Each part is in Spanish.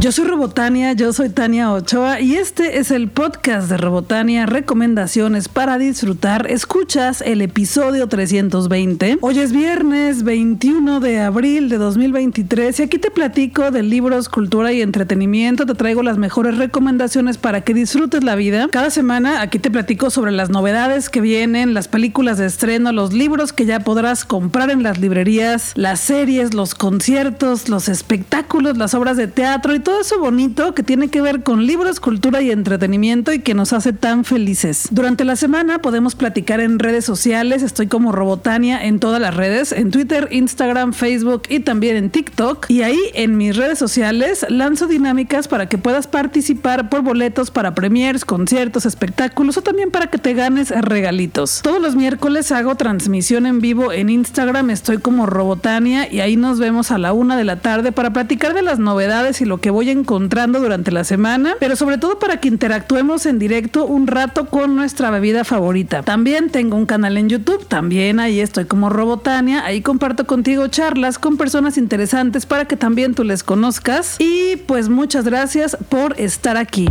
Yo soy Robotania, yo soy Tania Ochoa y este es el podcast de Robotania, recomendaciones para disfrutar. Escuchas el episodio 320. Hoy es viernes 21 de abril de 2023 y aquí te platico de libros, cultura y entretenimiento. Te traigo las mejores recomendaciones para que disfrutes la vida. Cada semana aquí te platico sobre las novedades que vienen, las películas de estreno, los libros que ya podrás comprar en las librerías, las series, los conciertos, los espectáculos, las obras de teatro y todo todo eso bonito que tiene que ver con libros, cultura y entretenimiento y que nos hace tan felices. Durante la semana podemos platicar en redes sociales, estoy como Robotania en todas las redes, en Twitter, Instagram, Facebook y también en TikTok. Y ahí en mis redes sociales lanzo dinámicas para que puedas participar por boletos para premiers, conciertos, espectáculos o también para que te ganes regalitos. Todos los miércoles hago transmisión en vivo en Instagram, estoy como Robotania y ahí nos vemos a la una de la tarde para platicar de las novedades y lo que voy voy encontrando durante la semana, pero sobre todo para que interactuemos en directo un rato con nuestra bebida favorita. También tengo un canal en YouTube, también ahí estoy como Robotania, ahí comparto contigo charlas con personas interesantes para que también tú les conozcas y pues muchas gracias por estar aquí.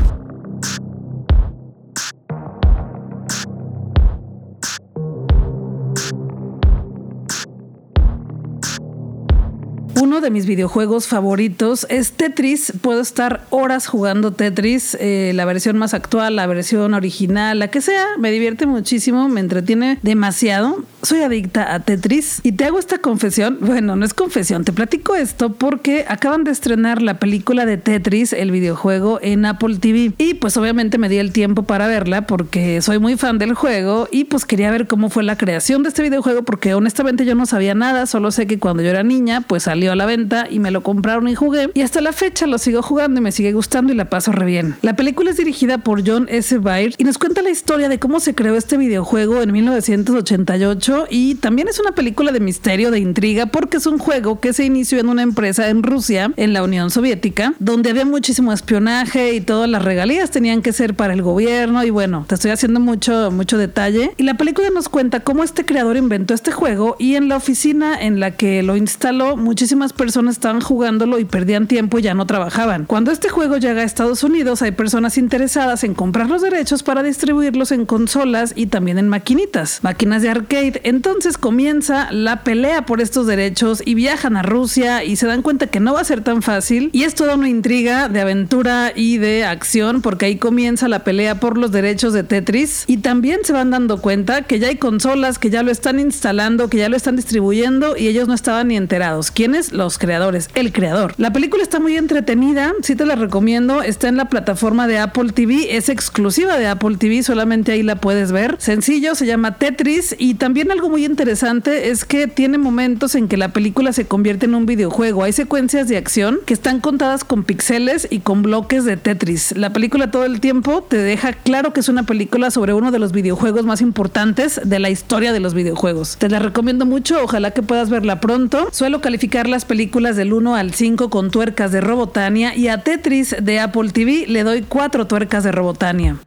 De mis videojuegos favoritos es Tetris. Puedo estar horas jugando Tetris, eh, la versión más actual, la versión original, la que sea. Me divierte muchísimo, me entretiene demasiado. Soy adicta a Tetris y te hago esta confesión. Bueno, no es confesión, te platico esto porque acaban de estrenar la película de Tetris, el videojuego, en Apple TV. Y pues obviamente me di el tiempo para verla porque soy muy fan del juego y pues quería ver cómo fue la creación de este videojuego porque honestamente yo no sabía nada, solo sé que cuando yo era niña pues salió a la venta y me lo compraron y jugué. Y hasta la fecha lo sigo jugando y me sigue gustando y la paso re bien. La película es dirigida por John S. Byrne y nos cuenta la historia de cómo se creó este videojuego en 1988 y también es una película de misterio, de intriga, porque es un juego que se inició en una empresa en Rusia, en la Unión Soviética, donde había muchísimo espionaje y todas las regalías tenían que ser para el gobierno y bueno, te estoy haciendo mucho, mucho detalle. Y la película nos cuenta cómo este creador inventó este juego y en la oficina en la que lo instaló, muchísimo personas estaban jugándolo y perdían tiempo y ya no trabajaban. Cuando este juego llega a Estados Unidos, hay personas interesadas en comprar los derechos para distribuirlos en consolas y también en maquinitas, máquinas de arcade. Entonces comienza la pelea por estos derechos y viajan a Rusia y se dan cuenta que no va a ser tan fácil y es toda una intriga de aventura y de acción porque ahí comienza la pelea por los derechos de Tetris y también se van dando cuenta que ya hay consolas que ya lo están instalando, que ya lo están distribuyendo y ellos no estaban ni enterados. ¿Quiénes? los creadores, el creador. La película está muy entretenida, sí te la recomiendo, está en la plataforma de Apple TV, es exclusiva de Apple TV, solamente ahí la puedes ver. Sencillo, se llama Tetris y también algo muy interesante es que tiene momentos en que la película se convierte en un videojuego. Hay secuencias de acción que están contadas con pixeles y con bloques de Tetris. La película todo el tiempo te deja claro que es una película sobre uno de los videojuegos más importantes de la historia de los videojuegos. Te la recomiendo mucho, ojalá que puedas verla pronto. Suelo calificarla películas del 1 al 5 con tuercas de Robotania y a Tetris de Apple TV le doy 4 tuercas de Robotania.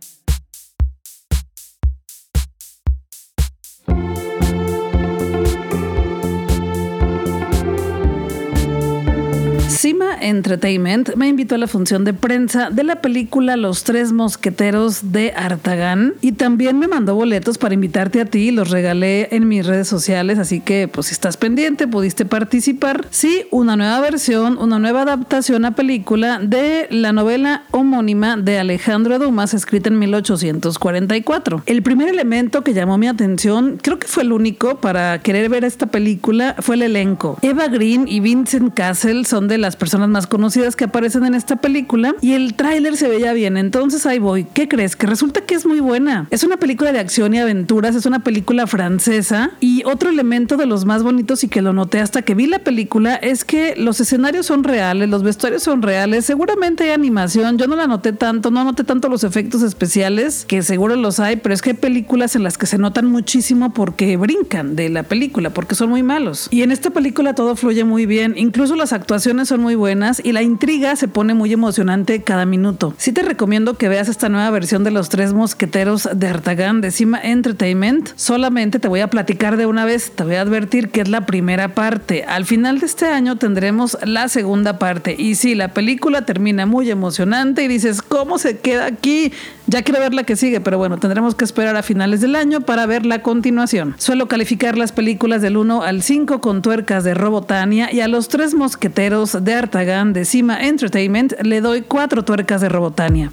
Entertainment me invitó a la función de prensa de la película Los Tres Mosqueteros de Artagán y también me mandó boletos para invitarte a ti, los regalé en mis redes sociales, así que pues si estás pendiente pudiste participar. Sí, una nueva versión, una nueva adaptación a película de la novela homónima de Alejandro Dumas escrita en 1844. El primer elemento que llamó mi atención, creo que fue el único para querer ver esta película, fue el elenco. Eva Green y Vincent Castle son de las personas más conocidas que aparecen en esta película y el tráiler se veía bien. Entonces ahí voy. ¿Qué crees? Que resulta que es muy buena. Es una película de acción y aventuras, es una película francesa y otro elemento de los más bonitos y que lo noté hasta que vi la película es que los escenarios son reales, los vestuarios son reales, seguramente hay animación, yo no la noté tanto, no noté tanto los efectos especiales, que seguro los hay, pero es que hay películas en las que se notan muchísimo porque brincan de la película, porque son muy malos. Y en esta película todo fluye muy bien, incluso las actuaciones son muy buenas y la intriga se pone muy emocionante cada minuto. Sí te recomiendo que veas esta nueva versión de Los Tres Mosqueteros de Artagan de Cima Entertainment. Solamente te voy a platicar de una vez, te voy a advertir que es la primera parte. Al final de este año tendremos la segunda parte. Y sí, la película termina muy emocionante y dices, ¿cómo se queda aquí? Ya quiero ver la que sigue, pero bueno, tendremos que esperar a finales del año para ver la continuación. Suelo calificar las películas del 1 al 5 con tuercas de Robotania y a los tres mosqueteros de Artagan de Cima Entertainment le doy cuatro tuercas de Robotania.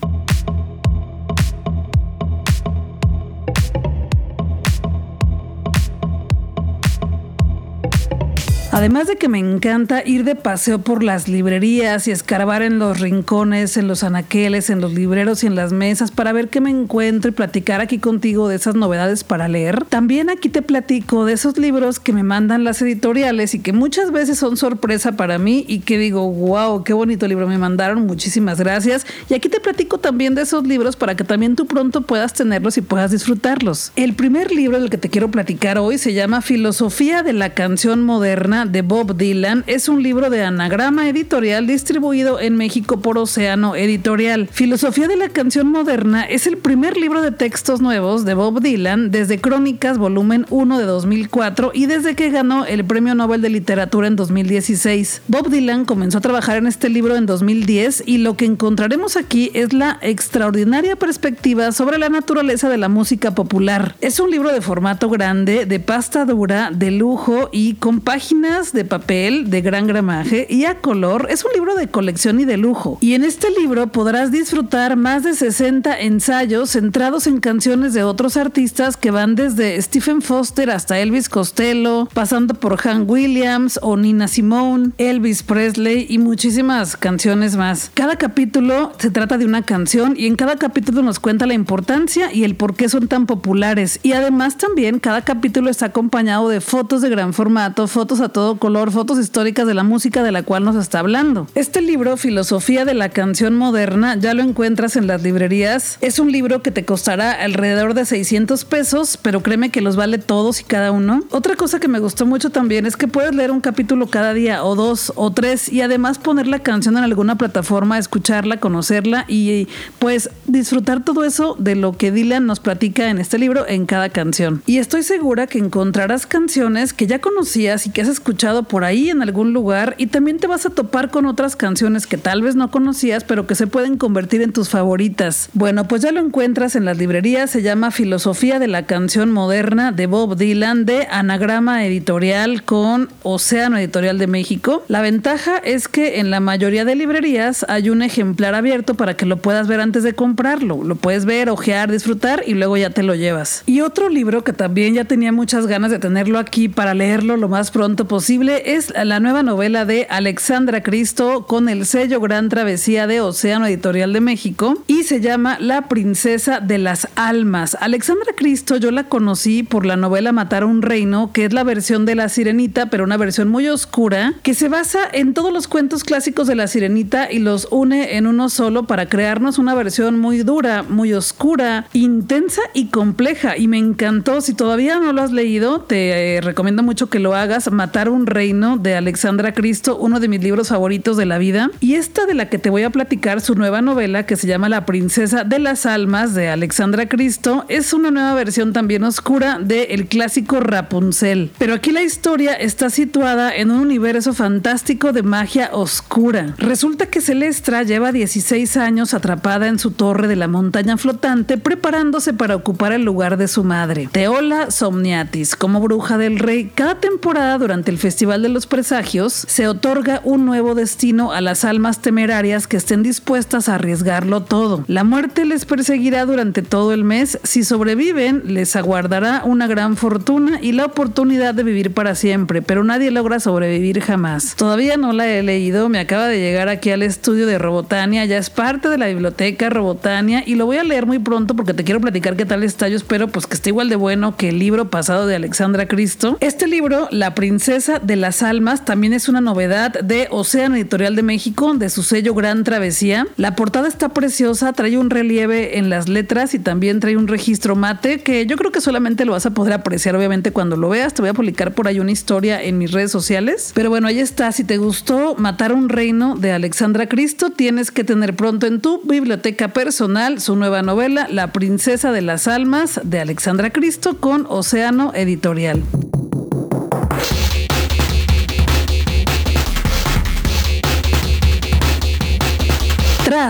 Además de que me encanta ir de paseo por las librerías y escarbar en los rincones, en los anaqueles, en los libreros y en las mesas para ver qué me encuentro y platicar aquí contigo de esas novedades para leer. También aquí te platico de esos libros que me mandan las editoriales y que muchas veces son sorpresa para mí y que digo, wow, qué bonito libro me mandaron, muchísimas gracias. Y aquí te platico también de esos libros para que también tú pronto puedas tenerlos y puedas disfrutarlos. El primer libro del que te quiero platicar hoy se llama Filosofía de la canción moderna de Bob Dylan es un libro de anagrama editorial distribuido en México por Océano Editorial. Filosofía de la canción moderna es el primer libro de textos nuevos de Bob Dylan desde Crónicas volumen 1 de 2004 y desde que ganó el Premio Nobel de Literatura en 2016. Bob Dylan comenzó a trabajar en este libro en 2010 y lo que encontraremos aquí es la extraordinaria perspectiva sobre la naturaleza de la música popular. Es un libro de formato grande, de pasta dura, de lujo y con páginas de papel de gran gramaje y a color. Es un libro de colección y de lujo. Y en este libro podrás disfrutar más de 60 ensayos centrados en canciones de otros artistas que van desde Stephen Foster hasta Elvis Costello, pasando por Han Williams o Nina Simone, Elvis Presley y muchísimas canciones más. Cada capítulo se trata de una canción y en cada capítulo nos cuenta la importancia y el por qué son tan populares. Y además también cada capítulo está acompañado de fotos de gran formato, fotos a todo color, fotos históricas de la música de la cual nos está hablando. Este libro, Filosofía de la Canción Moderna, ya lo encuentras en las librerías. Es un libro que te costará alrededor de 600 pesos, pero créeme que los vale todos y cada uno. Otra cosa que me gustó mucho también es que puedes leer un capítulo cada día, o dos, o tres, y además poner la canción en alguna plataforma, escucharla, conocerla y pues disfrutar todo eso de lo que Dylan nos platica en este libro en cada canción. Y estoy segura que encontrarás canciones que ya conocías y que has escuchado por ahí en algún lugar y también te vas a topar con otras canciones que tal vez no conocías pero que se pueden convertir en tus favoritas. Bueno, pues ya lo encuentras en las librerías, se llama Filosofía de la Canción Moderna de Bob Dylan de Anagrama Editorial con Océano Editorial de México. La ventaja es que en la mayoría de librerías hay un ejemplar abierto para que lo puedas ver antes de comprarlo. Lo puedes ver, ojear, disfrutar y luego ya te lo llevas. Y otro libro que también ya tenía muchas ganas de tenerlo aquí para leerlo lo más pronto posible es la nueva novela de Alexandra Cristo con el sello Gran Travesía de Océano Editorial de México y se llama La Princesa de las Almas. Alexandra Cristo yo la conocí por la novela Matar a un Reino, que es la versión de La Sirenita, pero una versión muy oscura, que se basa en todos los cuentos clásicos de La Sirenita y los une en uno solo para crearnos una versión muy dura, muy oscura, intensa y compleja. Y me encantó. Si todavía no lo has leído, te eh, recomiendo mucho que lo hagas. Matar un reino de Alexandra Cristo, uno de mis libros favoritos de la vida. Y esta de la que te voy a platicar, su nueva novela que se llama La Princesa de las Almas de Alexandra Cristo, es una nueva versión también oscura del el clásico Rapunzel. Pero aquí la historia está situada en un universo fantástico de magia oscura. Resulta que Celestra lleva 16 años atrapada en su torre de la montaña flotante preparándose para ocupar el lugar de su madre, Teola Somniatis, como bruja del rey. Cada temporada durante el Festival de los Presagios, se otorga un nuevo destino a las almas temerarias que estén dispuestas a arriesgarlo todo. La muerte les perseguirá durante todo el mes. Si sobreviven, les aguardará una gran fortuna y la oportunidad de vivir para siempre, pero nadie logra sobrevivir jamás. Todavía no la he leído, me acaba de llegar aquí al estudio de Robotania, ya es parte de la biblioteca Robotania y lo voy a leer muy pronto porque te quiero platicar qué tal está. Yo espero pues que esté igual de bueno que el libro pasado de Alexandra Cristo. Este libro, La princesa De las Almas también es una novedad de Océano Editorial de México, de su sello Gran Travesía. La portada está preciosa, trae un relieve en las letras y también trae un registro mate que yo creo que solamente lo vas a poder apreciar obviamente cuando lo veas. Te voy a publicar por ahí una historia en mis redes sociales. Pero bueno, ahí está. Si te gustó Matar un Reino de Alexandra Cristo, tienes que tener pronto en tu biblioteca personal su nueva novela, La Princesa de las Almas de Alexandra Cristo con Océano Editorial.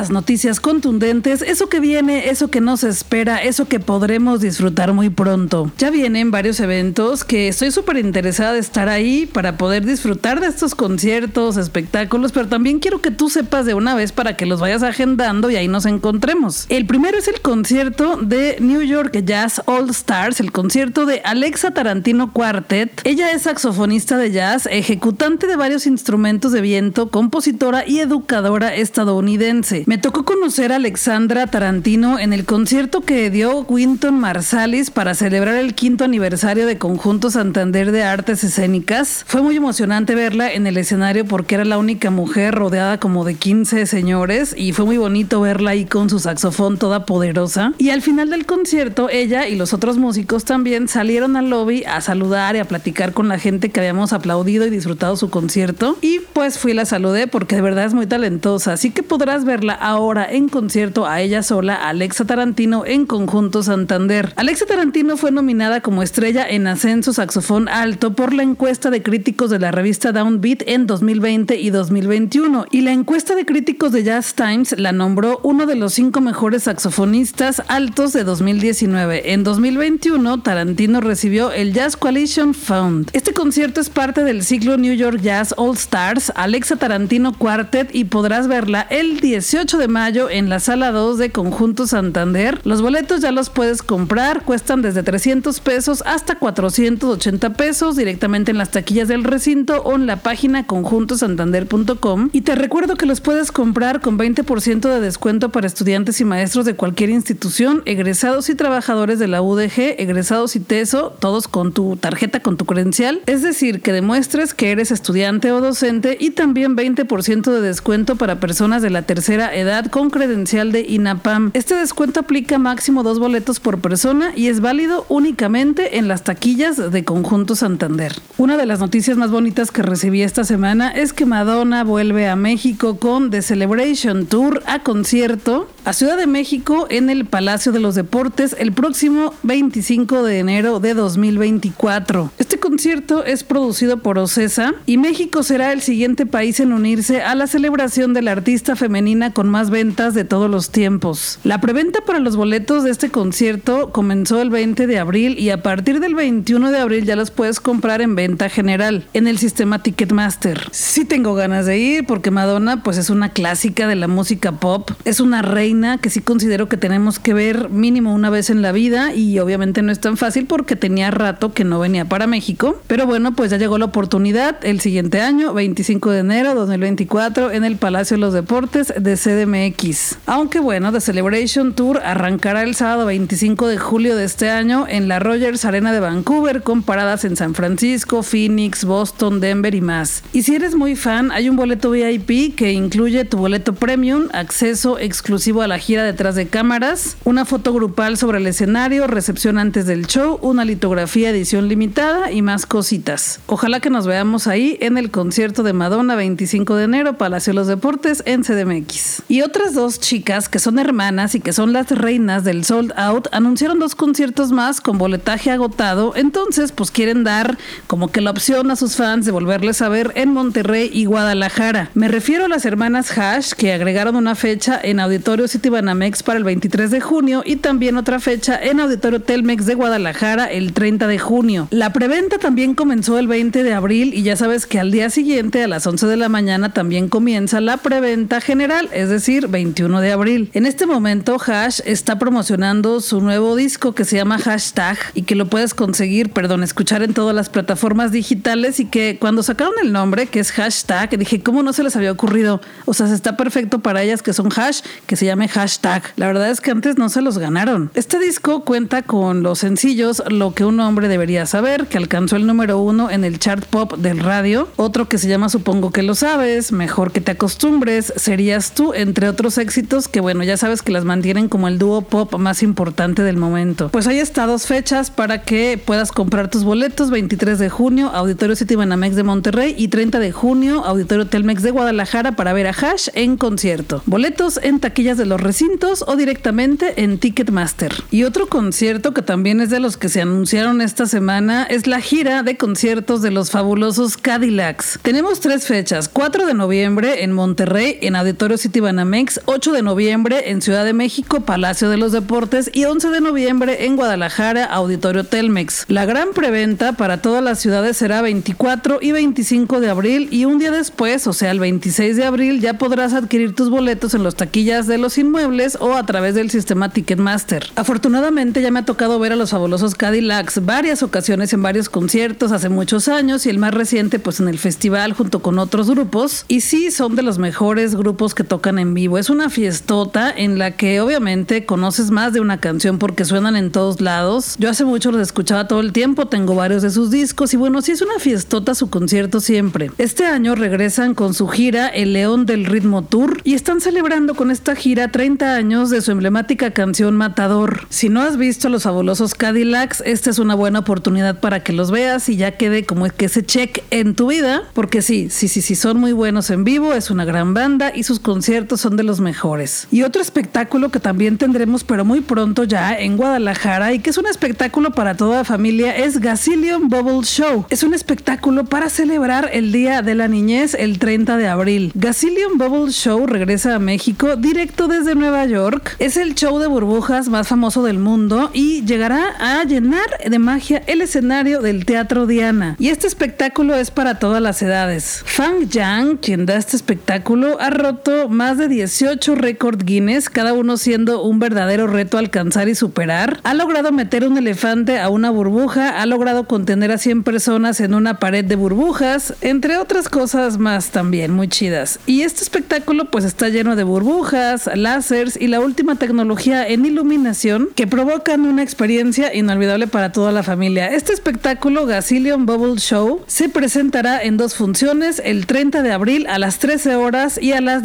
Noticias contundentes, eso que viene, eso que nos espera, eso que podremos disfrutar muy pronto. Ya vienen varios eventos que estoy súper interesada de estar ahí para poder disfrutar de estos conciertos, espectáculos, pero también quiero que tú sepas de una vez para que los vayas agendando y ahí nos encontremos. El primero es el concierto de New York Jazz All Stars, el concierto de Alexa Tarantino Quartet. Ella es saxofonista de jazz, ejecutante de varios instrumentos de viento, compositora y educadora estadounidense. Me tocó conocer a Alexandra Tarantino en el concierto que dio Winton Marsalis para celebrar el quinto aniversario de Conjunto Santander de Artes Escénicas. Fue muy emocionante verla en el escenario porque era la única mujer rodeada como de 15 señores y fue muy bonito verla ahí con su saxofón toda poderosa. Y al final del concierto, ella y los otros músicos también salieron al lobby a saludar y a platicar con la gente que habíamos aplaudido y disfrutado su concierto. Y pues fui la saludé porque de verdad es muy talentosa, así que podrás verla ahora en concierto a ella sola, Alexa Tarantino en Conjunto Santander. Alexa Tarantino fue nominada como estrella en ascenso saxofón alto por la encuesta de críticos de la revista Downbeat en 2020 y 2021 y la encuesta de críticos de Jazz Times la nombró uno de los cinco mejores saxofonistas altos de 2019. En 2021 Tarantino recibió el Jazz Coalition Fund. Este concierto es parte del ciclo New York Jazz All Stars Alexa Tarantino Quartet y podrás verla el 18 de mayo en la sala 2 de Conjunto Santander. Los boletos ya los puedes comprar, cuestan desde 300 pesos hasta 480 pesos directamente en las taquillas del recinto o en la página conjuntosantander.com. Y te recuerdo que los puedes comprar con 20% de descuento para estudiantes y maestros de cualquier institución, egresados y trabajadores de la UDG, egresados y TESO, todos con tu tarjeta, con tu credencial. Es decir, que demuestres que eres estudiante o docente y también 20% de descuento para personas de la tercera edad con credencial de INAPAM. Este descuento aplica máximo dos boletos por persona y es válido únicamente en las taquillas de Conjunto Santander. Una de las noticias más bonitas que recibí esta semana es que Madonna vuelve a México con The Celebration Tour a concierto a Ciudad de México en el Palacio de los Deportes el próximo 25 de enero de 2024. Este concierto es producido por Ocesa y México será el siguiente país en unirse a la celebración de la artista femenina con más ventas de todos los tiempos. La preventa para los boletos de este concierto comenzó el 20 de abril y a partir del 21 de abril ya los puedes comprar en venta general en el sistema Ticketmaster. Sí tengo ganas de ir porque Madonna pues es una clásica de la música pop, es una reina que sí considero que tenemos que ver mínimo una vez en la vida y obviamente no es tan fácil porque tenía rato que no venía para México. Pero bueno, pues ya llegó la oportunidad el siguiente año, 25 de enero 2024, en el Palacio de los Deportes de CDMX. Aunque bueno, The Celebration Tour arrancará el sábado 25 de julio de este año en la Rogers Arena de Vancouver con paradas en San Francisco, Phoenix, Boston, Denver y más. Y si eres muy fan, hay un boleto VIP que incluye tu boleto premium, acceso exclusivo a la gira detrás de cámaras, una foto grupal sobre el escenario, recepción antes del show, una litografía edición limitada y más cositas. Ojalá que nos veamos ahí en el concierto de Madonna 25 de enero, Palacio de los Deportes en CDMX. Y otras dos chicas que son hermanas y que son las reinas del Sold Out anunciaron dos conciertos más con boletaje agotado, entonces pues quieren dar como que la opción a sus fans de volverles a ver en Monterrey y Guadalajara. Me refiero a las hermanas Hash que agregaron una fecha en auditorios Banamex para el 23 de junio y también otra fecha en Auditorio Telmex de Guadalajara el 30 de junio. La preventa también comenzó el 20 de abril y ya sabes que al día siguiente a las 11 de la mañana también comienza la preventa general, es decir, 21 de abril. En este momento, Hash está promocionando su nuevo disco que se llama Hashtag y que lo puedes conseguir, perdón, escuchar en todas las plataformas digitales y que cuando sacaron el nombre, que es Hashtag, dije, ¿cómo no se les había ocurrido? O sea, está perfecto para ellas que son hash, que se llame Hashtag. La verdad es que antes no se los ganaron. Este disco cuenta con los sencillos Lo que un hombre debería saber, que alcanzó el número uno en el chart pop del radio, otro que se llama Supongo que lo sabes, Mejor que te acostumbres, Serías tú, entre otros éxitos que bueno, ya sabes que las mantienen como el dúo pop más importante del momento. Pues hay está dos fechas para que puedas comprar tus boletos, 23 de junio, Auditorio City Banamex de Monterrey y 30 de junio, Auditorio Telmex de Guadalajara para ver a Hash en concierto. Boletos en taquillas de los recintos o directamente en Ticketmaster. Y otro concierto que también es de los que se anunciaron esta semana es la gira de conciertos de los fabulosos Cadillacs. Tenemos tres fechas, 4 de noviembre en Monterrey, en Auditorio City Banamex, 8 de noviembre en Ciudad de México, Palacio de los Deportes y 11 de noviembre en Guadalajara, Auditorio Telmex. La gran preventa para todas las ciudades será 24 y 25 de abril y un día después, o sea, el 26 de abril, ya podrás adquirir tus boletos en los taquillas de los inmuebles o a través del sistema Ticketmaster. Afortunadamente ya me ha tocado ver a los fabulosos Cadillacs varias ocasiones en varios conciertos hace muchos años y el más reciente pues en el festival junto con otros grupos y sí son de los mejores grupos que tocan en vivo. Es una fiestota en la que obviamente conoces más de una canción porque suenan en todos lados. Yo hace mucho los escuchaba todo el tiempo, tengo varios de sus discos y bueno, sí es una fiestota su concierto siempre. Este año regresan con su gira El León del Ritmo Tour y están celebrando con esta gira 30 años de su emblemática canción Matador. Si no has visto los fabulosos Cadillacs, esta es una buena oportunidad para que los veas y ya quede como que ese check en tu vida, porque sí, sí, sí, sí, son muy buenos en vivo, es una gran banda y sus conciertos son de los mejores. Y otro espectáculo que también tendremos, pero muy pronto ya en Guadalajara y que es un espectáculo para toda la familia, es Gazillion Bubble Show. Es un espectáculo para celebrar el Día de la Niñez el 30 de abril. Gazillion Bubble Show regresa a México directo desde Nueva York. Es el show de burbujas más famoso del mundo y llegará a llenar de magia el escenario del Teatro Diana. Y este espectáculo es para todas las edades. Fang Yang, quien da este espectáculo, ha roto más de 18 récord Guinness, cada uno siendo un verdadero reto alcanzar y superar. Ha logrado meter un elefante a una burbuja, ha logrado contener a 100 personas en una pared de burbujas, entre otras cosas más también muy chidas. Y este espectáculo pues está lleno de burbujas, láseres y la última tecnología en iluminación que provocan una experiencia inolvidable para toda la familia. Este espectáculo Gazillion Bubble Show se presentará en dos funciones el 30 de abril a las 13 horas y a las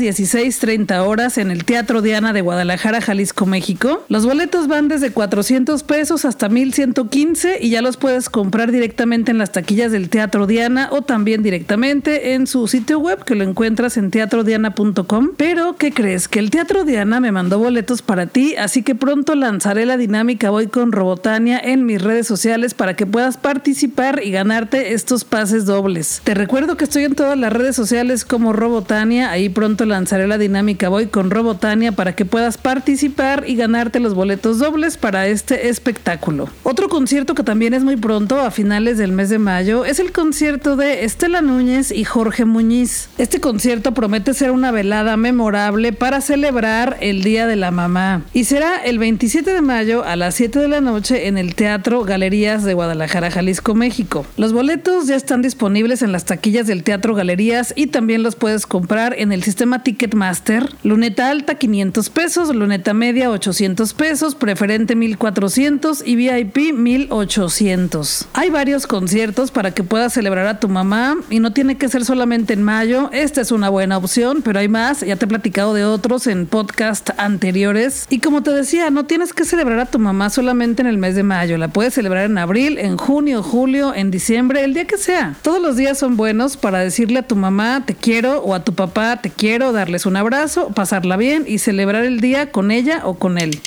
16.30 horas en el Teatro Diana de Guadalajara, Jalisco, México. Los boletos van desde 400 pesos hasta 1115 y ya los puedes comprar directamente en las taquillas del Teatro Diana o también directamente en su sitio web que lo encuentras en teatrodiana.com. Pero, ¿qué crees? Que el Teatro Diana me mandó boletos para ti, así que pronto lanzaré la dinámica Voy con Robotania en mis redes sociales para que puedas participar y ganarte estos pases dobles. Te recuerdo que estoy en todas las redes sociales como Robotania, ahí pronto lanzaré la dinámica Voy con Robotania para que puedas participar y ganarte los boletos dobles para este espectáculo. Otro concierto que también es muy pronto, a finales del mes de mayo, es el concierto de Estela Núñez y Jorge Muñiz. Este concierto promete ser una velada memorable para celebrar el Día de la Mamá y será el 27 de mayo a las 7 de la noche en el Teatro Galerías de Guadalajara, Jalisco, México. Los boletos ya están disponibles en las taquillas del Teatro Galerías y también los puedes comprar en el sistema Ticketmaster. Luneta alta 500 pesos, luneta media 800 pesos, preferente 1400 y VIP 1800. Hay varios conciertos para que puedas celebrar a tu mamá y no tiene que ser solamente en mayo. Esta es una buena opción, pero hay más. Ya te he platicado de otros en podcast anteriores. Y como te decía, no tienes que celebrar a tu mamá solamente en el mes de mayo. La puedes celebrar en abril, en junio, julio, en diciembre, el día que sea. Todos los días son buenos para decirle a tu mamá te quiero o a tu papá te quiero, darles un abrazo, pasarla bien y celebrar el día con ella o con él.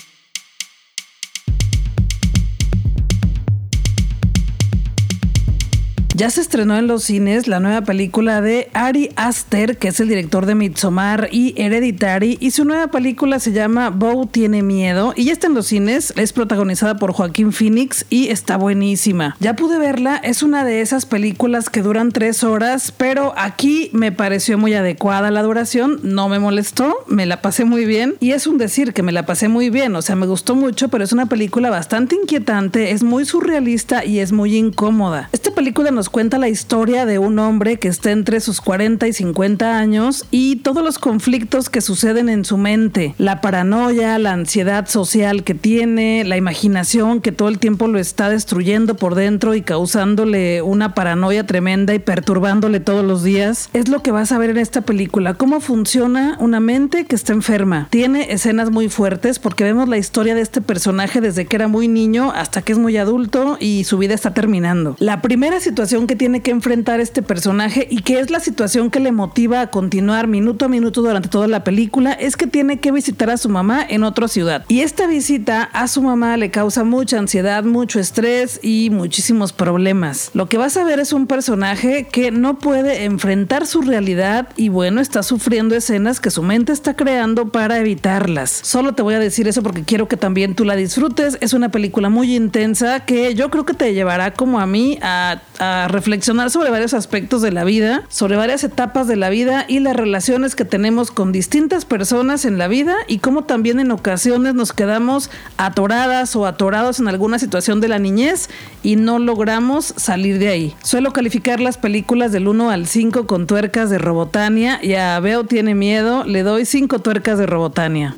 Ya se estrenó en los cines la nueva película de Ari Aster, que es el director de Midsommar y Hereditary, y su nueva película se llama Bow tiene miedo y ya está en los cines, es protagonizada por Joaquín Phoenix y está buenísima. Ya pude verla, es una de esas películas que duran tres horas, pero aquí me pareció muy adecuada la duración, no me molestó, me la pasé muy bien y es un decir que me la pasé muy bien, o sea, me gustó mucho, pero es una película bastante inquietante, es muy surrealista y es muy incómoda. Esta película nos cuenta la historia de un hombre que está entre sus 40 y 50 años y todos los conflictos que suceden en su mente, la paranoia, la ansiedad social que tiene, la imaginación que todo el tiempo lo está destruyendo por dentro y causándole una paranoia tremenda y perturbándole todos los días, es lo que vas a ver en esta película, cómo funciona una mente que está enferma. Tiene escenas muy fuertes porque vemos la historia de este personaje desde que era muy niño hasta que es muy adulto y su vida está terminando. La primera situación que tiene que enfrentar este personaje y que es la situación que le motiva a continuar minuto a minuto durante toda la película es que tiene que visitar a su mamá en otra ciudad. Y esta visita a su mamá le causa mucha ansiedad, mucho estrés y muchísimos problemas. Lo que vas a ver es un personaje que no puede enfrentar su realidad y bueno, está sufriendo escenas que su mente está creando para evitarlas. Solo te voy a decir eso porque quiero que también tú la disfrutes. Es una película muy intensa que yo creo que te llevará como a mí a, reflexionar sobre varios aspectos de la vida, sobre varias etapas de la vida y las relaciones que tenemos con distintas personas en la vida y cómo también en ocasiones nos quedamos atoradas o atorados en alguna situación de la niñez y no logramos salir de ahí. Suelo calificar las películas del 1 al 5 con tuercas de Robotania y a Veo tiene miedo, le doy 5 tuercas de Robotania.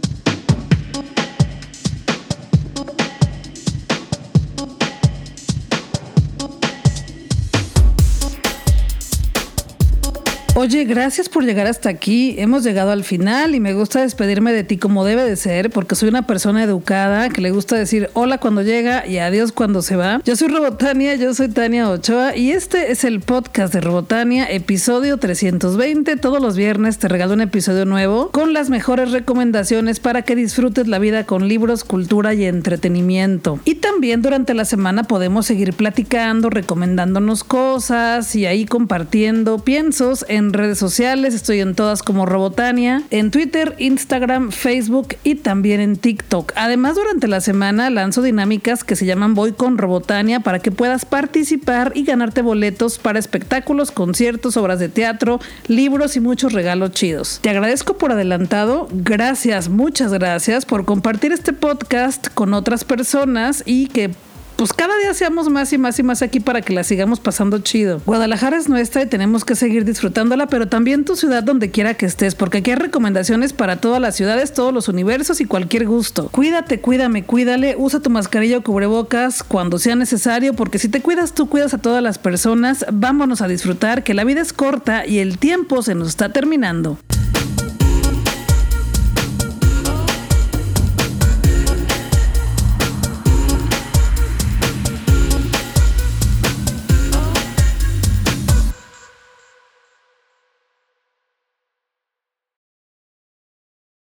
Oye, gracias por llegar hasta aquí. Hemos llegado al final y me gusta despedirme de ti como debe de ser, porque soy una persona educada que le gusta decir hola cuando llega y adiós cuando se va. Yo soy Robotania, yo soy Tania Ochoa y este es el podcast de Robotania, episodio 320. Todos los viernes te regalo un episodio nuevo con las mejores recomendaciones para que disfrutes la vida con libros, cultura y entretenimiento. Y también durante la semana podemos seguir platicando, recomendándonos cosas y ahí compartiendo piensos en redes sociales, estoy en todas como Robotania, en Twitter, Instagram, Facebook y también en TikTok. Además, durante la semana lanzo dinámicas que se llaman Voy con Robotania para que puedas participar y ganarte boletos para espectáculos, conciertos, obras de teatro, libros y muchos regalos chidos. Te agradezco por adelantado, gracias, muchas gracias por compartir este podcast con otras personas y que pues cada día seamos más y más y más aquí para que la sigamos pasando chido. Guadalajara es nuestra y tenemos que seguir disfrutándola, pero también tu ciudad donde quiera que estés, porque aquí hay recomendaciones para todas las ciudades, todos los universos y cualquier gusto. Cuídate, cuídame, cuídale, usa tu mascarilla o cubrebocas cuando sea necesario, porque si te cuidas, tú cuidas a todas las personas. Vámonos a disfrutar, que la vida es corta y el tiempo se nos está terminando.